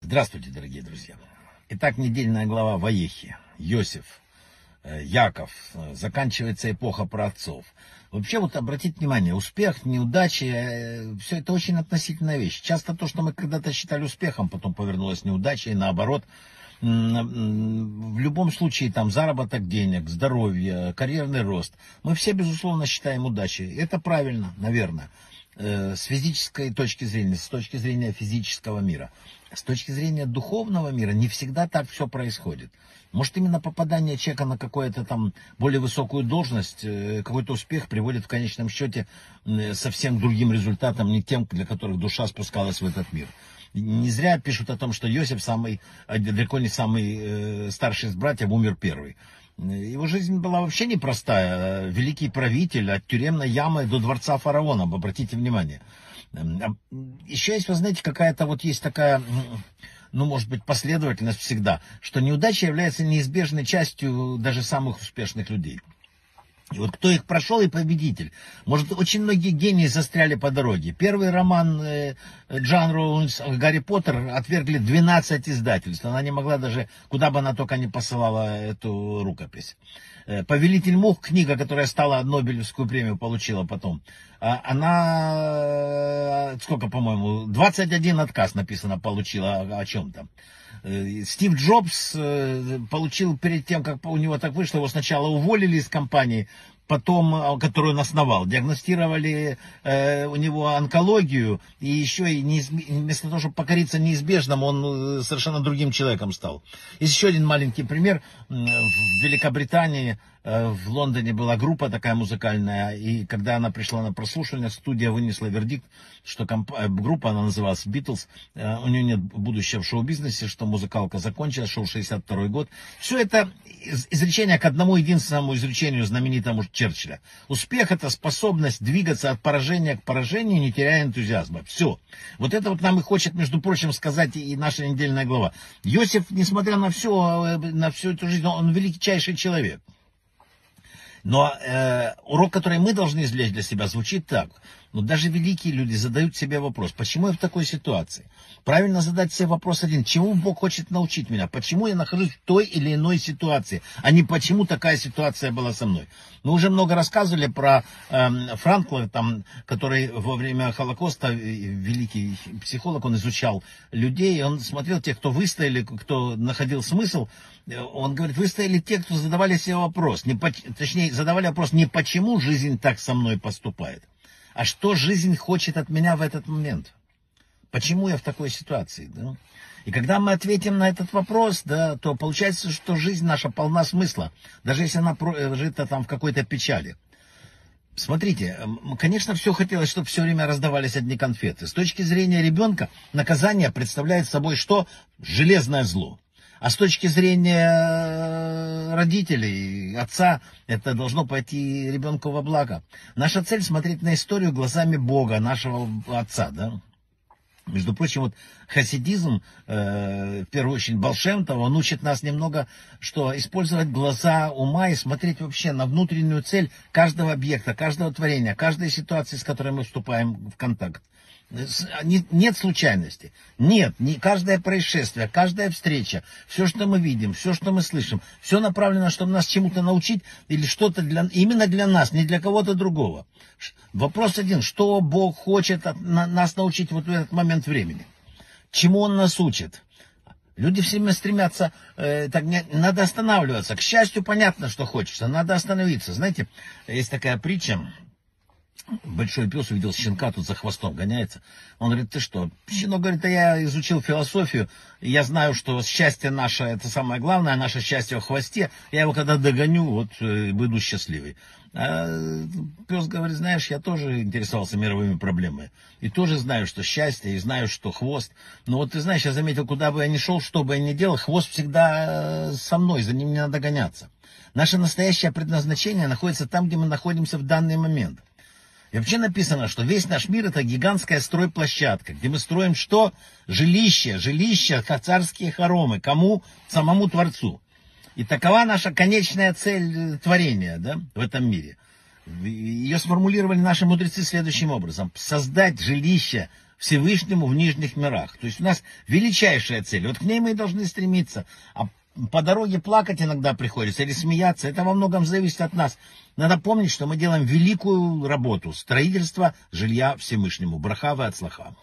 Здравствуйте, дорогие друзья. Итак, недельная глава Ваехи. Йосиф, э, Яков. Заканчивается эпоха праотцов. Вообще, вот обратите внимание, успех, неудачи, э, все это очень относительная вещь. Часто то, что мы когда-то считали успехом, потом повернулось неудачей, наоборот. В любом случае, там, заработок денег, здоровье, карьерный рост, мы все, безусловно, считаем удачей. Это правильно, наверное с физической точки зрения, с точки зрения физического мира. С точки зрения духовного мира не всегда так все происходит. Может, именно попадание человека на какую-то там более высокую должность, э, какой-то успех приводит в конечном счете совсем другим результатам, не тем, для которых душа спускалась в этот мир. Не зря пишут о том, что Иосиф самый, э, далеко не самый э, старший из братьев, умер первый. Его жизнь была вообще непростая. Великий правитель от тюремной ямы до дворца фараона, обратите внимание. Эм, еще есть, вы знаете, какая-то вот есть такая, ну, может быть, последовательность всегда, что неудача является неизбежной частью даже самых успешных людей. И вот кто их прошел и победитель. Может, очень многие гении застряли по дороге. Первый роман э, Джан Роулинс «Гарри Поттер» отвергли 12 издательств. Она не могла даже, куда бы она только не посылала эту рукопись. Э, «Повелитель мух», книга, которая стала Нобелевскую премию, получила потом. А она, сколько, по-моему, 21 отказ написано получила о, о чем-то. Э, Стив Джобс э, получил перед тем, как у него так вышло, его сначала уволили из компании, потом, а, которую он основал, диагностировали э, у него онкологию, и еще и неиз... вместо того, чтобы покориться неизбежному, он э, совершенно другим человеком стал. Есть еще один маленький пример. В Великобритании, э, в Лондоне была группа такая музыкальная, и когда она пришла на прослушивание, студия вынесла вердикт, что комп... Э, группа, она называлась Beatles, э, у нее нет будущего в шоу-бизнесе, что музыкалка закончилась, шоу 62 год. Все это изречение к одному единственному изречению знаменитому Черчилля. Успех это способность двигаться от поражения к поражению, не теряя энтузиазма. Все. Вот это вот нам и хочет, между прочим, сказать и наша недельная глава. Иосиф, несмотря на все, э, на всю эту жизнь, он величайший человек. Но э, урок, который мы должны извлечь для себя, звучит так. Но даже великие люди задают себе вопрос, почему я в такой ситуации? Правильно задать себе вопрос один, чему Бог хочет научить меня? Почему я нахожусь в той или иной ситуации, а не почему такая ситуация была со мной? Мы уже много рассказывали про э, Франкла, там, который во время Холокоста, э, великий психолог, он изучал людей, он смотрел тех, кто выстояли, кто находил смысл. Он говорит, выстояли те, кто задавали себе вопрос, не, точнее, задавали вопрос не почему жизнь так со мной поступает, а что жизнь хочет от меня в этот момент? Почему я в такой ситуации? Да? И когда мы ответим на этот вопрос, да, то получается, что жизнь наша полна смысла, даже если она жита там в какой-то печали. Смотрите, конечно, все хотелось, чтобы все время раздавались одни конфеты. С точки зрения ребенка, наказание представляет собой что? Железное зло. А с точки зрения э, родителей, отца, это должно пойти ребенку во благо. Наша цель смотреть на историю глазами Бога, нашего отца, да. Между прочим, вот хасидизм, э, в первую очередь Балшемтова, он учит нас немного, что использовать глаза ума и смотреть вообще на внутреннюю цель каждого объекта, каждого творения, каждой ситуации, с которой мы вступаем в контакт. Нет случайности. Нет, не каждое происшествие, каждая встреча, все, что мы видим, все, что мы слышим, все направлено, чтобы нас чему-то научить или что-то для, именно для нас, не для кого-то другого. Вопрос один, что Бог хочет от, на, нас научить вот в этот момент времени? Чему Он нас учит? Люди все время стремятся, э, так не, надо останавливаться. К счастью, понятно, что хочется, надо остановиться. Знаете, есть такая притча, большой пес увидел щенка, тут за хвостом гоняется. Он говорит, ты что? Щенок говорит, а я изучил философию, я знаю, что счастье наше, это самое главное, наше счастье в хвосте. Я его когда догоню, вот, э, выйду счастливый. А пес говорит, знаешь, я тоже интересовался мировыми проблемами. И тоже знаю, что счастье, и знаю, что хвост. Но вот ты знаешь, я заметил, куда бы я ни шел, что бы я ни делал, хвост всегда э, со мной, за ним не надо гоняться. Наше настоящее предназначение находится там, где мы находимся в данный момент. И вообще написано, что весь наш мир это гигантская стройплощадка, где мы строим что? Жилище, жилище, царские хоромы. Кому? Самому Творцу. И такова наша конечная цель творения да, в этом мире. Ее сформулировали наши мудрецы следующим образом. Создать жилище Всевышнему в нижних мирах. То есть у нас величайшая цель. Вот к ней мы и должны стремиться. А по дороге плакать иногда приходится или смеяться. Это во многом зависит от нас. Надо помнить, что мы делаем великую работу. Строительство жилья Всевышнему. Брахава от слаха.